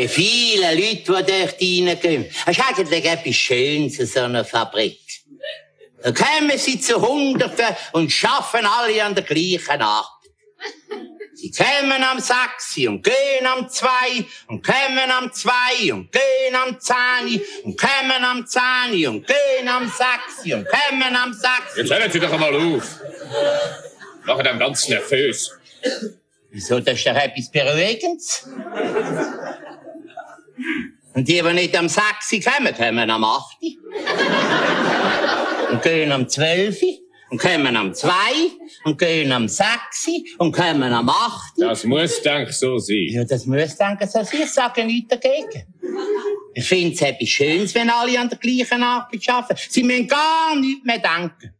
die vielen Leute, die dort reingehen. Es ist eigentlich etwas Schönes, so eine Fabrik. Da kommen sie zu Hunderten und schaffen alle an der gleichen Arbeit. Sie kommen am sechs und gehen am zwei und kommen am zwei und gehen am zehn und kommen am zehn und gehen am sechs und kommen am sechs. Jetzt hören Sie doch einmal auf. Machen dann ganz nervös. Wieso, das ist doch etwas Beruhigendes. Und die, die nicht am 6 kommen, kommen am 8. und gehen am 12. und kommen am 2. und gehen am 6. und kommen am 8. Das muss, denke ich, so sein. Ja, das muss, denke ich, so sein. Ich sage nichts dagegen. Ich finde es etwas Schönes, wenn alle an der gleichen Arbeit arbeiten. Sie müssen gar nichts mehr denken.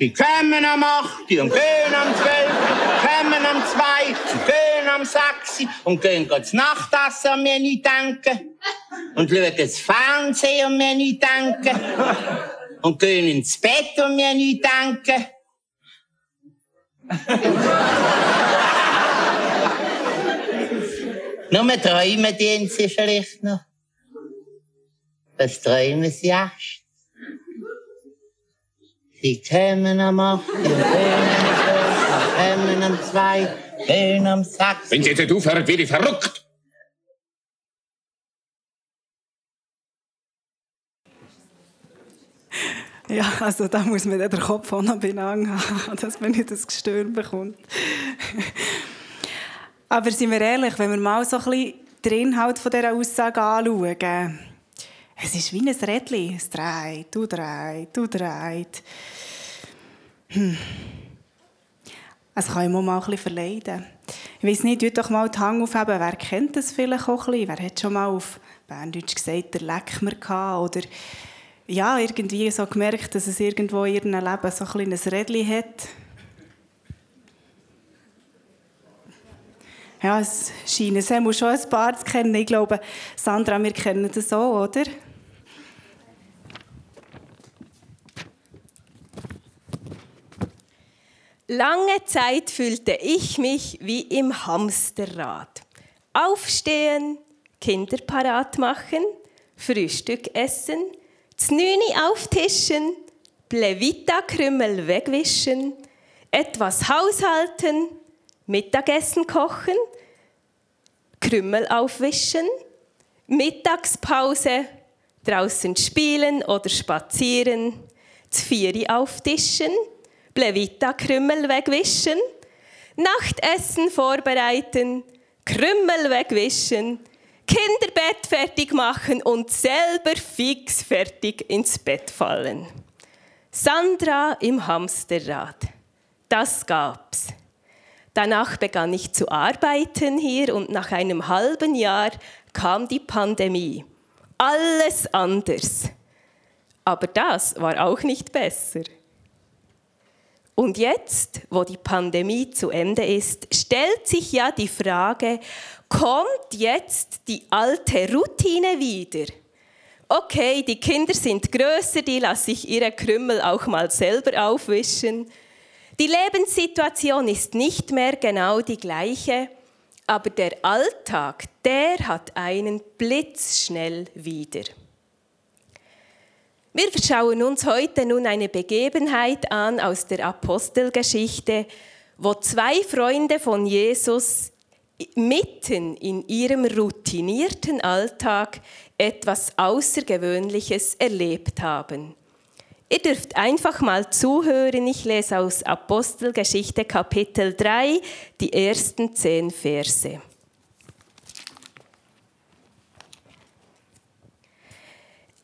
Die kommen am 8. und gehen am 12. kommen am 2. und gehen am 6. und gehen das Nachtessen und mir nicht denken. Und schauen das Fernsehen und mir nicht denken. Und gehen ins Bett und mir nicht denken. Nur träumen die sie vielleicht noch. Was träumen sie erst? Sie kommen am 8, und gehen am 12, kommen am 2, gehen am 6. Wenn Sie jetzt aufhören, werde ich verrückt. Ja, also da muss man den Kopf auch noch haben, dass man nicht das Gestör bekommt. Aber sind wir ehrlich, wenn wir mal so ein bisschen den Inhalt dieser Aussage anschauen, es ist wie ein Rädchen. Es dreht, du dreht, du dreht. Hm. Es kann immer mal ein bisschen verleiden. Ich weiß nicht, tut doch mal die Hand aufheben. Wer kennt das vielleicht auch ein bisschen? Wer hat schon mal auf Berndeutsch gesagt, der Leck gehabt? Oder ja, irgendwie so gemerkt, dass es irgendwo in ihrem Leben so ein kleines Rädchen hat? Ja, es scheint es schon ein paar zu kennen. Ich glaube, Sandra, wir kennen das auch, oder? Lange Zeit fühlte ich mich wie im Hamsterrad. Aufstehen, Kinder parat machen, Frühstück essen, Znüni auftischen, Plevita-Krümmel wegwischen, etwas haushalten, Mittagessen kochen, Krümmel aufwischen, Mittagspause, draußen spielen oder spazieren, Zvieri auftischen, Plevita-Krümmel wegwischen, Nachtessen vorbereiten, Krümmel wegwischen, Kinderbett fertig machen und selber fix fertig ins Bett fallen. Sandra im Hamsterrad. Das gab's. Danach begann ich zu arbeiten hier und nach einem halben Jahr kam die Pandemie. Alles anders. Aber das war auch nicht besser. Und jetzt, wo die Pandemie zu Ende ist, stellt sich ja die Frage, kommt jetzt die alte Routine wieder? Okay, die Kinder sind größer, die lasse ich ihre Krümmel auch mal selber aufwischen. Die Lebenssituation ist nicht mehr genau die gleiche, aber der Alltag, der hat einen blitzschnell wieder. Wir schauen uns heute nun eine Begebenheit an aus der Apostelgeschichte, wo zwei Freunde von Jesus mitten in ihrem routinierten Alltag etwas Außergewöhnliches erlebt haben. Ihr dürft einfach mal zuhören. Ich lese aus Apostelgeschichte Kapitel 3 die ersten zehn Verse.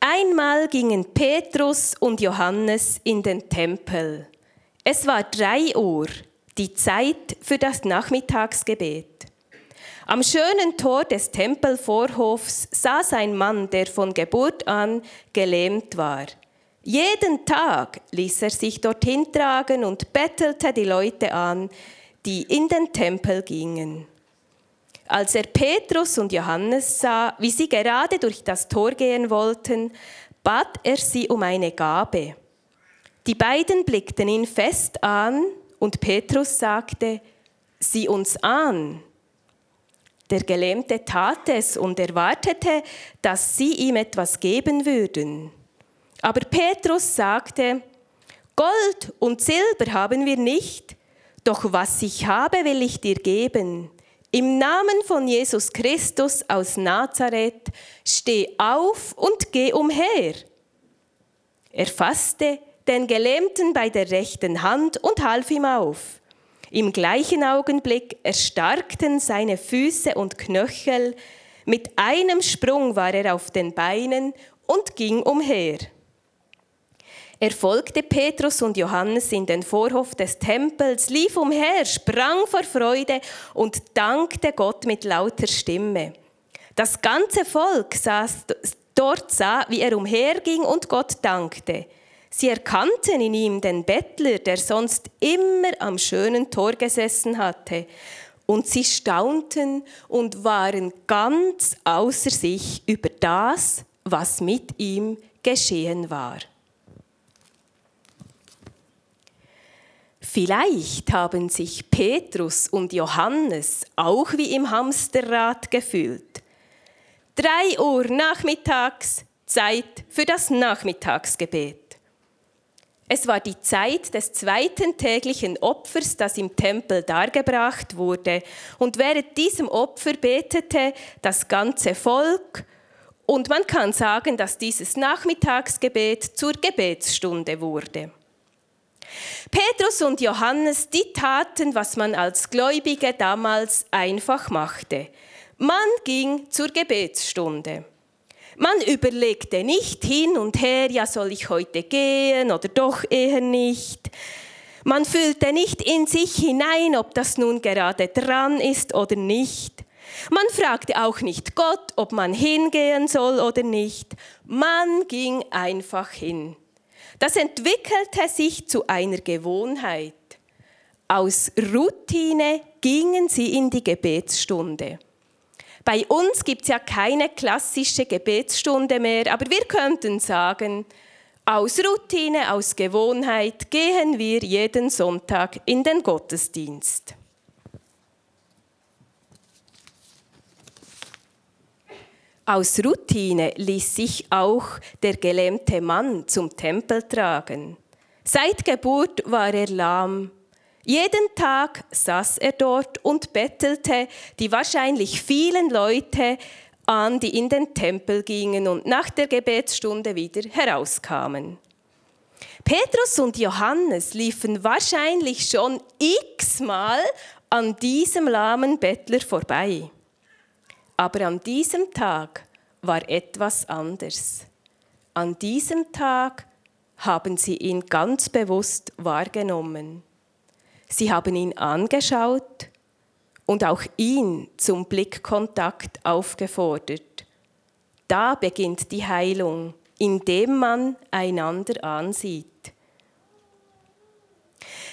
Einmal gingen Petrus und Johannes in den Tempel. Es war drei Uhr, die Zeit für das Nachmittagsgebet. Am schönen Tor des Tempelvorhofs saß ein Mann, der von Geburt an gelähmt war. Jeden Tag ließ er sich dorthin tragen und bettelte die Leute an, die in den Tempel gingen. Als er Petrus und Johannes sah, wie sie gerade durch das Tor gehen wollten, bat er sie um eine Gabe. Die beiden blickten ihn fest an und Petrus sagte, sieh uns an. Der Gelähmte tat es und erwartete, dass sie ihm etwas geben würden. Aber Petrus sagte, Gold und Silber haben wir nicht, doch was ich habe, will ich dir geben. Im Namen von Jesus Christus aus Nazareth, steh auf und geh umher. Er fasste den Gelähmten bei der rechten Hand und half ihm auf. Im gleichen Augenblick erstarkten seine Füße und Knöchel, mit einem Sprung war er auf den Beinen und ging umher. Er folgte Petrus und Johannes in den Vorhof des Tempels, lief umher, sprang vor Freude und dankte Gott mit lauter Stimme. Das ganze Volk saß dort sah, wie er umherging und Gott dankte. Sie erkannten in ihm den Bettler, der sonst immer am schönen Tor gesessen hatte. Und sie staunten und waren ganz außer sich über das, was mit ihm geschehen war. Vielleicht haben sich Petrus und Johannes auch wie im Hamsterrad gefühlt. Drei Uhr nachmittags, Zeit für das Nachmittagsgebet. Es war die Zeit des zweiten täglichen Opfers, das im Tempel dargebracht wurde. Und während diesem Opfer betete das ganze Volk. Und man kann sagen, dass dieses Nachmittagsgebet zur Gebetsstunde wurde. Petrus und Johannes, die taten, was man als Gläubige damals einfach machte. Man ging zur Gebetsstunde. Man überlegte nicht hin und her, ja soll ich heute gehen oder doch eher nicht. Man fühlte nicht in sich hinein, ob das nun gerade dran ist oder nicht. Man fragte auch nicht Gott, ob man hingehen soll oder nicht. Man ging einfach hin. Das entwickelte sich zu einer Gewohnheit. Aus Routine gingen sie in die Gebetsstunde. Bei uns gibt es ja keine klassische Gebetsstunde mehr, aber wir könnten sagen, aus Routine, aus Gewohnheit gehen wir jeden Sonntag in den Gottesdienst. Aus Routine ließ sich auch der gelähmte Mann zum Tempel tragen. Seit Geburt war er lahm. Jeden Tag saß er dort und bettelte die wahrscheinlich vielen Leute an, die in den Tempel gingen und nach der Gebetsstunde wieder herauskamen. Petrus und Johannes liefen wahrscheinlich schon x-mal an diesem lahmen Bettler vorbei. Aber an diesem Tag war etwas anders. An diesem Tag haben sie ihn ganz bewusst wahrgenommen. Sie haben ihn angeschaut und auch ihn zum Blickkontakt aufgefordert. Da beginnt die Heilung, indem man einander ansieht.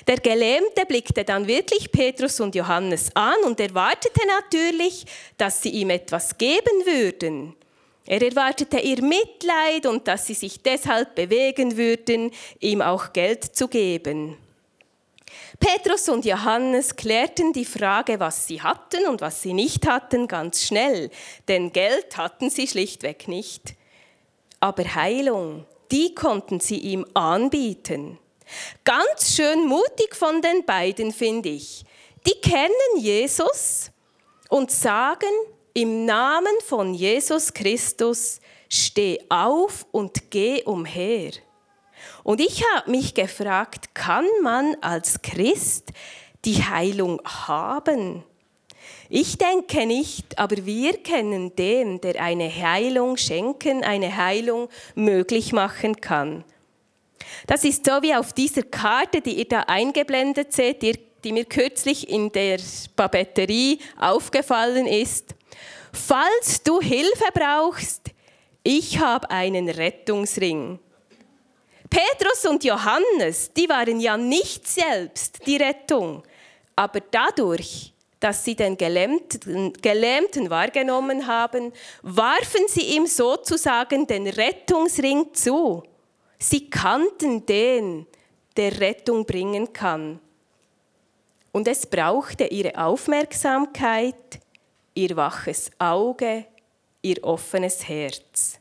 Der Gelähmte blickte dann wirklich Petrus und Johannes an und erwartete natürlich, dass sie ihm etwas geben würden. Er erwartete ihr Mitleid und dass sie sich deshalb bewegen würden, ihm auch Geld zu geben. Petrus und Johannes klärten die Frage, was sie hatten und was sie nicht hatten, ganz schnell, denn Geld hatten sie schlichtweg nicht. Aber Heilung, die konnten sie ihm anbieten. Ganz schön mutig von den beiden, finde ich. Die kennen Jesus und sagen, im Namen von Jesus Christus, steh auf und geh umher. Und ich habe mich gefragt, kann man als Christ die Heilung haben? Ich denke nicht, aber wir kennen den, der eine Heilung schenken, eine Heilung möglich machen kann. Das ist so wie auf dieser Karte, die ihr da eingeblendet seht, die, mir kürzlich in der Papeterie aufgefallen ist. Falls du Hilfe brauchst, ich habe einen Rettungsring. Petrus und Johannes, die waren ja nicht selbst die Rettung, aber dadurch, dass sie den Gelähmten, Gelähmten wahrgenommen haben, warfen sie ihm sozusagen den Rettungsring zu. Sie kannten den, der Rettung bringen kann. Und es brauchte ihre Aufmerksamkeit, ihr waches Auge, ihr offenes Herz.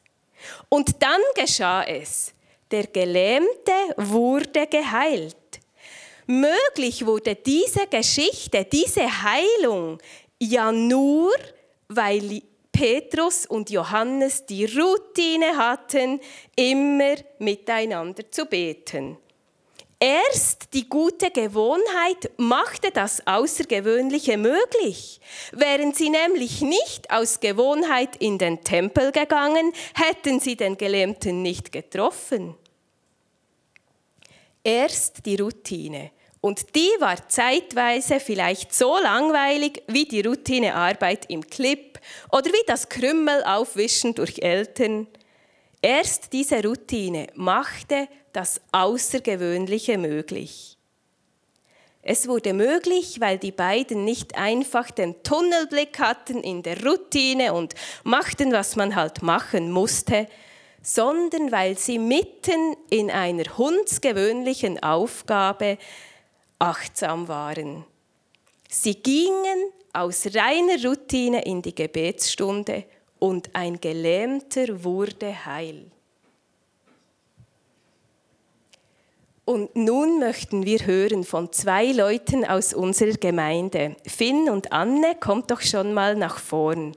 Und dann geschah es. Der Gelähmte wurde geheilt. Möglich wurde diese Geschichte, diese Heilung ja nur, weil Petrus und Johannes die Routine hatten, immer miteinander zu beten. Erst die gute Gewohnheit machte das Außergewöhnliche möglich. Wären sie nämlich nicht aus Gewohnheit in den Tempel gegangen, hätten sie den Gelähmten nicht getroffen. Erst die Routine. Und die war zeitweise vielleicht so langweilig wie die Routinearbeit im Clip oder wie das Krümmel aufwischen durch Eltern. Erst diese Routine machte das Außergewöhnliche möglich. Es wurde möglich, weil die beiden nicht einfach den Tunnelblick hatten in der Routine und machten, was man halt machen musste, sondern weil sie mitten in einer hundsgewöhnlichen Aufgabe achtsam waren. Sie gingen aus reiner Routine in die Gebetsstunde und ein Gelähmter wurde heil. Und nun möchten wir hören von zwei Leuten aus unserer Gemeinde. Finn und Anne, kommt doch schon mal nach vorn.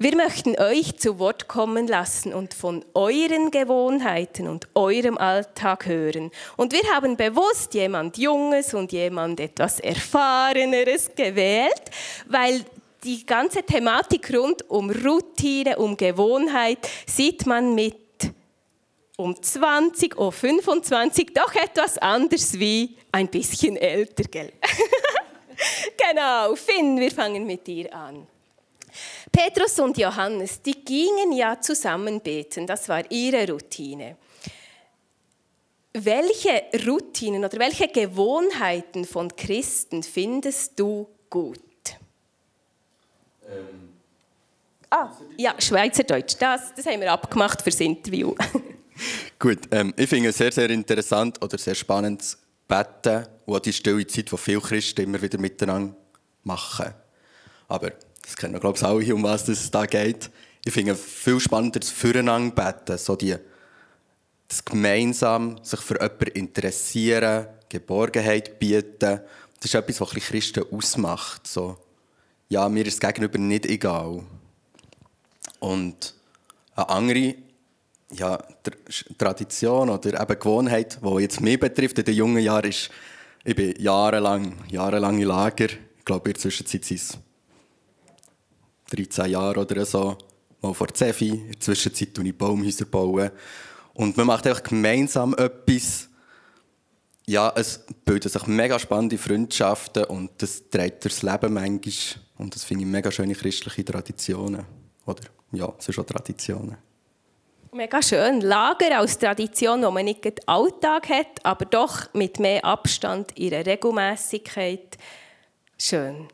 Wir möchten euch zu Wort kommen lassen und von euren Gewohnheiten und eurem Alltag hören. Und wir haben bewusst jemand Junges und jemand etwas Erfahreneres gewählt, weil die ganze Thematik rund um Routine, um Gewohnheit sieht man mit um 20 oder 25 doch etwas anders wie ein bisschen älter, gell? genau, Finn, wir fangen mit dir an. Petrus und Johannes, die gingen ja zusammen beten, das war ihre Routine. Welche Routinen oder welche Gewohnheiten von Christen findest du gut? Ähm, ah, ja, Schweizerdeutsch, das, das haben wir abgemacht fürs Interview. gut, ähm, ich finde es sehr, sehr interessant oder sehr spannend zu beten und auch die stille Zeit, die viele Christen immer wieder miteinander machen. Aber das kennen wir, glaube ich, alle, um was es da geht. Ich finde es viel spannender, das Füreinander beten, so die, das gemeinsam sich für jemanden interessieren, Geborgenheit bieten. Das ist etwas, was Christen ausmacht. So, ja, mir ist das Gegenüber nicht egal. Und eine andere ja, Tradition oder eben Gewohnheit, die jetzt mich betrifft in den jungen Jahren, ist, ich bin jahrelang, jahrelang im Lager. Ich glaube, in der Zwischenzeit sind es 13 Jahren oder so, mal vor Zefi, in der Zwischenzeit baue ich Baumhäuser. Bauen. Und man macht einfach gemeinsam etwas. Ja, es bilden sich mega spannende Freundschaften und das trägt das Leben manchmal. Und das finde ich mega schöne christliche Traditionen. Oder, ja, es sind schon Traditionen. Mega schön. Lager als Tradition, wo man nicht den Alltag hat, aber doch mit mehr Abstand, ihrer Regelmäßigkeit. Schön.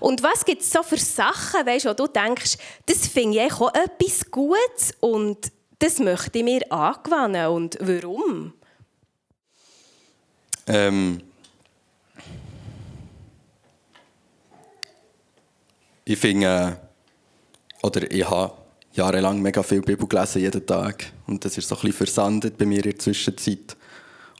Und was gibt es so für Sachen, weißt, wo du denkst, das finde ich auch etwas Gutes und das möchte ich mir angewöhnen und warum? Ähm ich finde, äh, oder ich habe jahrelang mega viel Bibel gelesen, jeden Tag. Und das ist so ein bisschen versandet bei mir in der Zwischenzeit.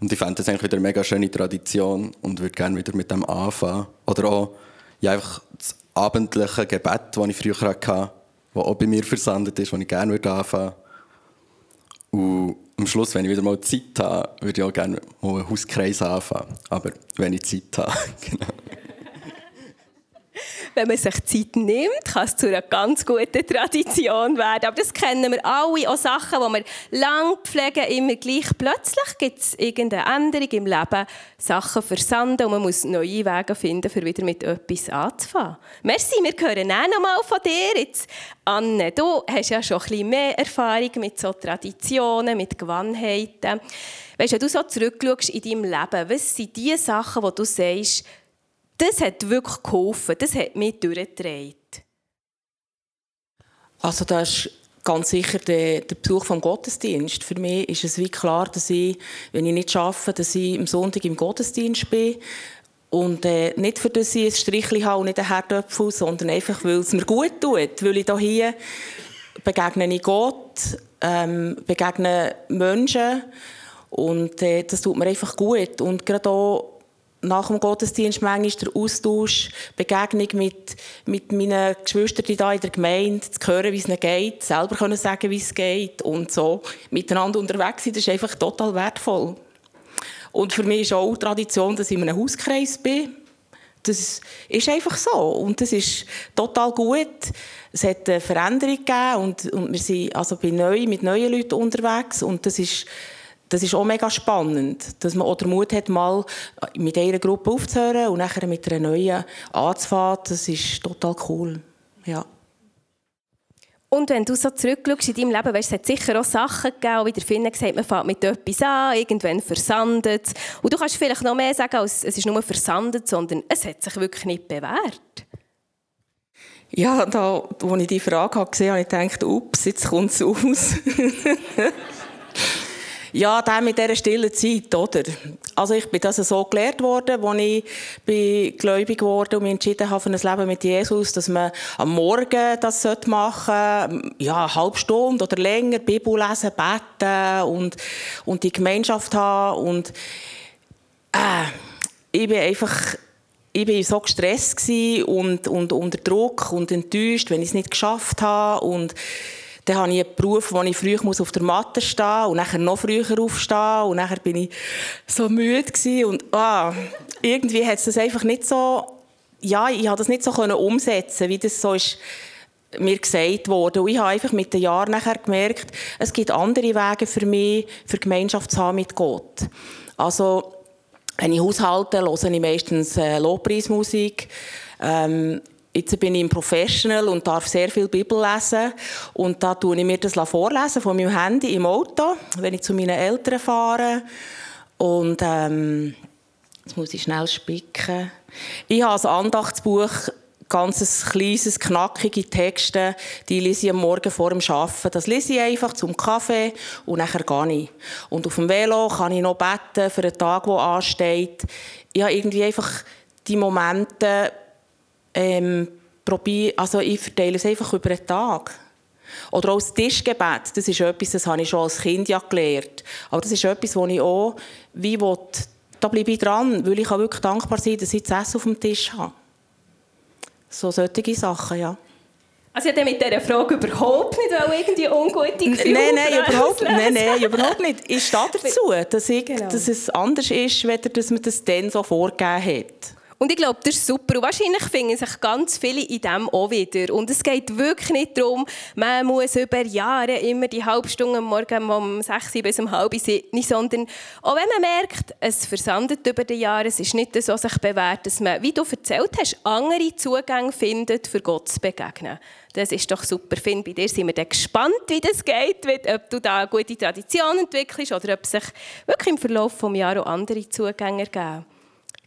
Und ich fände das eigentlich wieder eine mega schöne Tradition und würde gerne wieder mit dem anfangen. Oder auch ja, einfach das abendliche Gebet, das ich früher hatte, das auch bei mir versandet ist, das ich gerne anfangen würde. Und am Schluss, wenn ich wieder mal Zeit habe, würde ich auch gerne mal einen Hauskreis anfangen. Aber wenn ich Zeit habe, genau wenn man sich Zeit nimmt, kann es zu einer ganz guten Tradition werden. Aber das kennen wir alle, auch Sachen, die wir lang pflegen, immer gleich. Plötzlich gibt es irgendeine Änderung im Leben, Sachen versanden und man muss neue Wege finden, um wieder mit etwas anzufangen. Merci, wir hören auch noch mal von dir. Jetzt, Anne, du hast ja schon ein bisschen mehr Erfahrung mit so Traditionen, mit Gewohnheiten. Weißt wenn du so zurückschaust in deinem Leben, was sind die Sachen, die du sagst, das hat wirklich geholfen, das hat mich durchgetragen. Also das ist ganz sicher der, der Besuch vom Gottesdienst. Für mich ist es wie klar, dass ich, wenn ich nicht arbeite, dass ich am Sonntag im Gottesdienst bin. Und äh, nicht für das ich ein Strichchen habe und nicht einen Herdöpfel, sondern einfach, weil es mir gut tut. Weil ich hier begegne ich Gott, ähm, begegne Menschen und äh, das tut mir einfach gut. Und gerade auch nach dem Gottesdienst manchmal der Austausch, Begegnung mit, mit meinen Geschwistern hier in der Gemeinde, zu hören, wie es ihnen geht, selber können sagen, wie es geht und so miteinander unterwegs sein, das ist einfach total wertvoll. Und für mich ist auch Tradition, dass ich in einem Hauskreis bin. Das ist einfach so. Und das ist total gut. Es hat eine Veränderung gegeben und, und wir sind also bei neu, mit neuen Leuten unterwegs. Und das ist, das ist auch mega spannend, dass man auch den Mut hat, mal mit einer Gruppe aufzuhören und nachher mit einer neuen anzufangen. Das ist total cool. Ja. Und wenn du so zurückschaust in deinem Leben, weißt, es hat sicher auch Sachen gegeben, wie der Finn gesagt man fängt mit etwas an, irgendwann versandet Und du kannst vielleicht noch mehr sagen, als es ist nur versandet, sondern es hat sich wirklich nicht bewährt. Ja, da, als ich die Frage gesehen habe, habe ich gedacht, ups, jetzt kommt es aus. Ja, der mit dieser stillen Zeit, oder? Also ich bin das so gelehrt worden, als ich bin gläubig geworden und mich entschieden habe für ein Leben mit Jesus, dass man am Morgen das machen sollte, ja, eine halbe Stunde oder länger, Bibel lesen, beten und, und die Gemeinschaft haben und äh, ich bin einfach ich war so gestresst und, und unter Druck und enttäuscht, wenn ich es nicht geschafft habe und dann habe ich einen Beruf, wo ich früh auf der Matte stehen muss und nachher noch früher aufstehen und nachher bin ich so müde und ah, irgendwie hat es das einfach nicht so, ja, ich habe das nicht so können umsetzen, wie das so ist mir gesagt wurde. Und ich habe einfach mit den Jahren nachher gemerkt, es gibt andere Wege für mich, für Gemeinschaft zu haben mit Gott. Also, wenn ich haushalte, höre ich meistens äh, Lobpreismusik. Ähm, Jetzt bin ich ein Professional und darf sehr viel Bibel lesen. Und da tue ich mir das vorlesen von meinem Handy im Auto, wenn ich zu meinen Eltern fahre. Und ähm, jetzt muss ich schnell spicken. Ich habe ein Andachtsbuch, ganz kleines, knackige Texte, die lese ich am Morgen vor dem Arbeiten. Das lese ich einfach zum Kaffee und nachher gehe ich. Und auf dem Velo kann ich noch beten für einen Tag, der ansteht. Ich habe irgendwie einfach die Momente, ähm, probier, also ich verteile es einfach über den Tag. Oder auch das Tischgebet, das ist etwas, das habe ich schon als Kind ja gelernt. Aber das ist etwas, wo ich auch, wie will, da bleibe ich dran, weil ich auch wirklich dankbar sein dass ich das Essen auf dem Tisch habe. So solche Sachen, ja. Also ich mit dieser Frage überhaupt nicht irgendwie ungute Gefühle Nein, nein, überhaupt, nein, nein, überhaupt nicht. Ich stehe dazu, dass, ich, genau. dass es anders ist, als dass man das dann so vorgegeben hat. Und ich glaube, das ist super. Und wahrscheinlich finden sich ganz viele in dem auch wieder. Und es geht wirklich nicht darum, man muss über Jahre immer die halbe Stunde am Morgen um 6 bis um halb 7, sondern auch wenn man merkt, es versandet über die Jahre, es ist nicht so sich bewährt, dass man, wie du erzählt hast, andere Zugänge findet, für Gott zu begegnen. Das ist doch super. Finn, bei dir sind wir dann gespannt, wie das geht, ob du da eine gute Tradition entwickelst oder ob sich wirklich im Verlauf des Jahres auch andere Zugänge ergeben.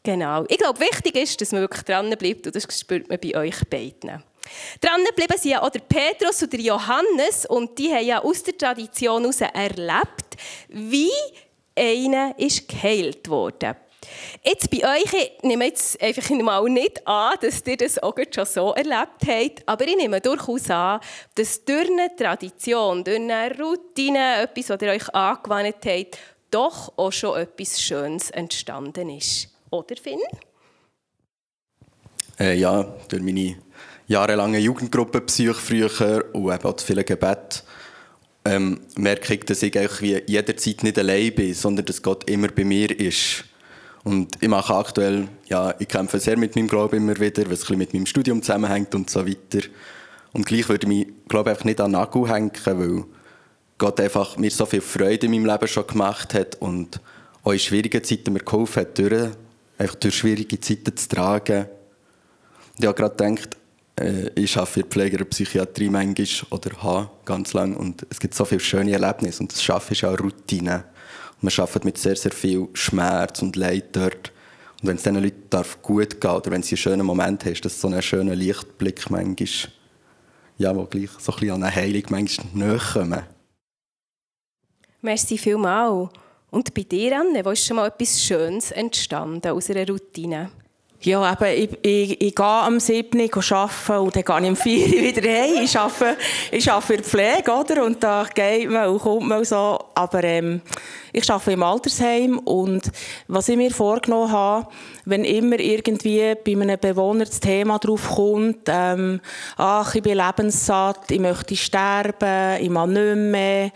Genau. Ich glaube, wichtig ist, dass man wirklich dranbleibt und das spürt man bei euch beiden. Dranbleiben sind ja auch der Petrus und der Johannes und die haben ja aus der Tradition heraus erlebt, wie einer ist geheilt wurde. Jetzt bei euch, ich nehme jetzt einfach mal nicht an, dass ihr das auch schon so erlebt habt, aber ich nehme durchaus an, dass durch eine Tradition, durch eine Routine, etwas, was ihr euch angewandt habt, doch auch schon etwas Schönes entstanden ist. Oder Finn? Äh, ja, durch meine jahrelange Jugendgruppenbesuche früher und eben auch das viele Gebet ähm, merke ich, dass ich eigentlich jederzeit nicht allein bin, sondern dass Gott immer bei mir ist. Und ich mache aktuell, ja, ich kämpfe sehr mit meinem Glauben immer wieder, was ein mit meinem Studium zusammenhängt und so weiter. Und gleich würde ich mich, glaube ich, nicht an den Nagel hängen, weil Gott einfach mir so viel Freude in meinem Leben schon gemacht hat und auch in schwierigen Zeiten mir geholfen hat, durch einfach durch schwierige Zeiten zu tragen. Ich habe gerade gedacht, äh, ich arbeite in Pfleger und Psychiatrie manchmal oder habe ganz lange und es gibt so viele schöne Erlebnisse und das Schaffen ist auch Routine. Und man arbeitet mit sehr, sehr viel Schmerz und Leid dort. Und wenn es diesen Leuten darf gut geht oder wenn sie einen schönen Moment haben, ist das so ein schöner Lichtblick manchmal, ja, wo gleich so ein bisschen an eine Heilung manchmal näher kommen. Merci vielmals. Und bei dir, Anne, wo ist schon mal etwas Schönes entstanden aus einer Routine? Ja, eben, ich, ich, ich gehe am 7. arbeiten und dann gehe ich am 4. wieder heim. Ich arbeite, ich arbeite in der Pflege, oder? Und da geht man und kommt man so. Aber ähm, ich arbeite im Altersheim und was ich mir vorgenommen habe, wenn immer irgendwie bei einem Bewohner das Thema drauf kommt, ähm, ach, ich bin lebenssatt, ich möchte sterben, ich mag nicht mehr,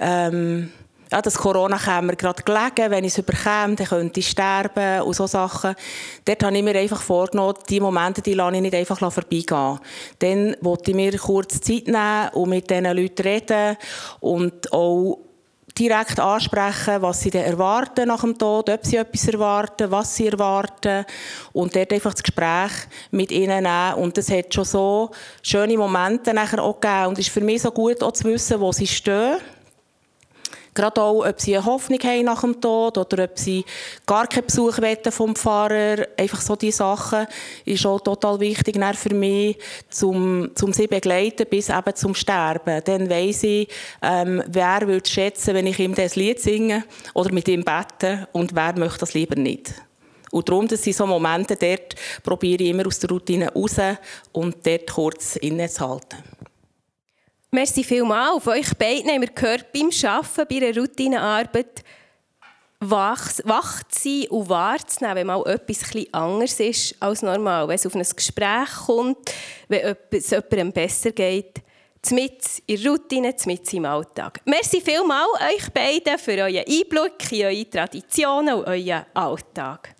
ähm, ja, das Corona käme mir gerade gelegen, wenn ich es überkäme, dann könnte ich sterben und so Sachen. Dort habe ich mir einfach vorgenommen, die Momente, die lasse ich nicht einfach vorbeigehen. Dann wollte ich mir kurz Zeit nehmen und mit diesen Leuten reden und auch direkt ansprechen, was sie dann erwarten nach dem Tod, ob sie etwas erwarten, was sie erwarten und dort einfach das Gespräch mit ihnen nehmen und es hat schon so schöne Momente nachher auch gegeben und es ist für mich so gut auch zu wissen, wo sie stehen Gerade auch, ob sie eine Hoffnung haben nach dem Tod oder ob sie gar keinen Besuch vom Pfarrer. Einfach so diese Sachen ist auch total wichtig für mich, um, um sie begleiten bis eben zum Sterben. Dann weiss ich, ähm, wer würde schätzen, wenn ich ihm das Lied singe oder mit ihm bete und wer möchte das lieber nicht. Und darum, das sind so Momente, dort probiere ich immer aus der Routine raus und dort kurz innezuhalten. Merci vielmals. Auf euch beiden haben wir gehört, beim Arbeiten, bei einer Routinearbeit, wach, wach zu sein und wahrzunehmen, wenn mal etwas etwas anders ist als normal. Wenn es auf ein Gespräch kommt, wenn es jemandem besser geht, mit in der Routine, mit im Alltag. Merci vielmals euch beiden für euren Einblick in eure Traditionen und euren Alltag.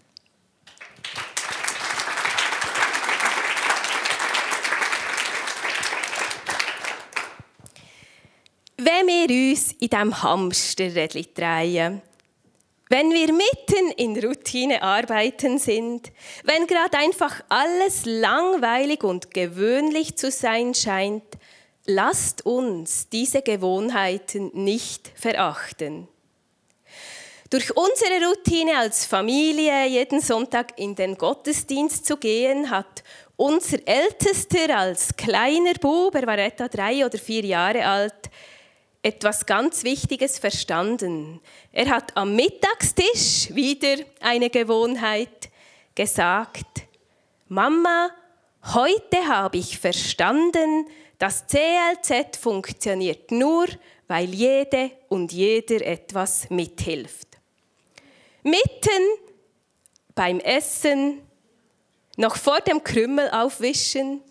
Wenn wir uns in diesem Hamsterrädchen drehen, wenn wir mitten in Routinearbeiten sind, wenn gerade einfach alles langweilig und gewöhnlich zu sein scheint, lasst uns diese Gewohnheiten nicht verachten. Durch unsere Routine als Familie jeden Sonntag in den Gottesdienst zu gehen, hat unser Ältester als kleiner Bub, er war etwa drei oder vier Jahre alt, etwas ganz Wichtiges verstanden. Er hat am Mittagstisch wieder eine Gewohnheit gesagt, Mama, heute habe ich verstanden, das CLZ funktioniert nur, weil jede und jeder etwas mithilft. Mitten beim Essen, noch vor dem Krümmel aufwischen,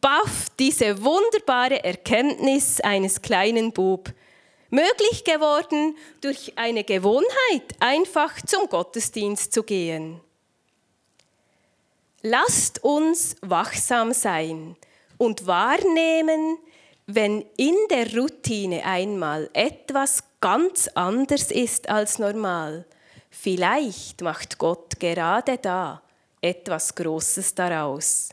baff diese wunderbare Erkenntnis eines kleinen Bub möglich geworden durch eine Gewohnheit, einfach zum Gottesdienst zu gehen. Lasst uns wachsam sein und wahrnehmen, wenn in der Routine einmal etwas ganz anders ist als normal. Vielleicht macht Gott gerade da etwas Großes daraus.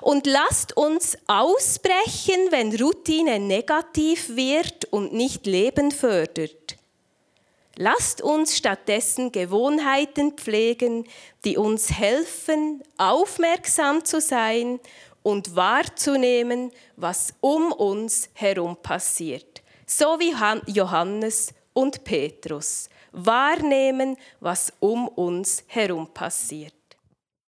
Und lasst uns ausbrechen, wenn Routine negativ wird und nicht Leben fördert. Lasst uns stattdessen Gewohnheiten pflegen, die uns helfen, aufmerksam zu sein und wahrzunehmen, was um uns herum passiert. So wie Johannes und Petrus. Wahrnehmen, was um uns herum passiert.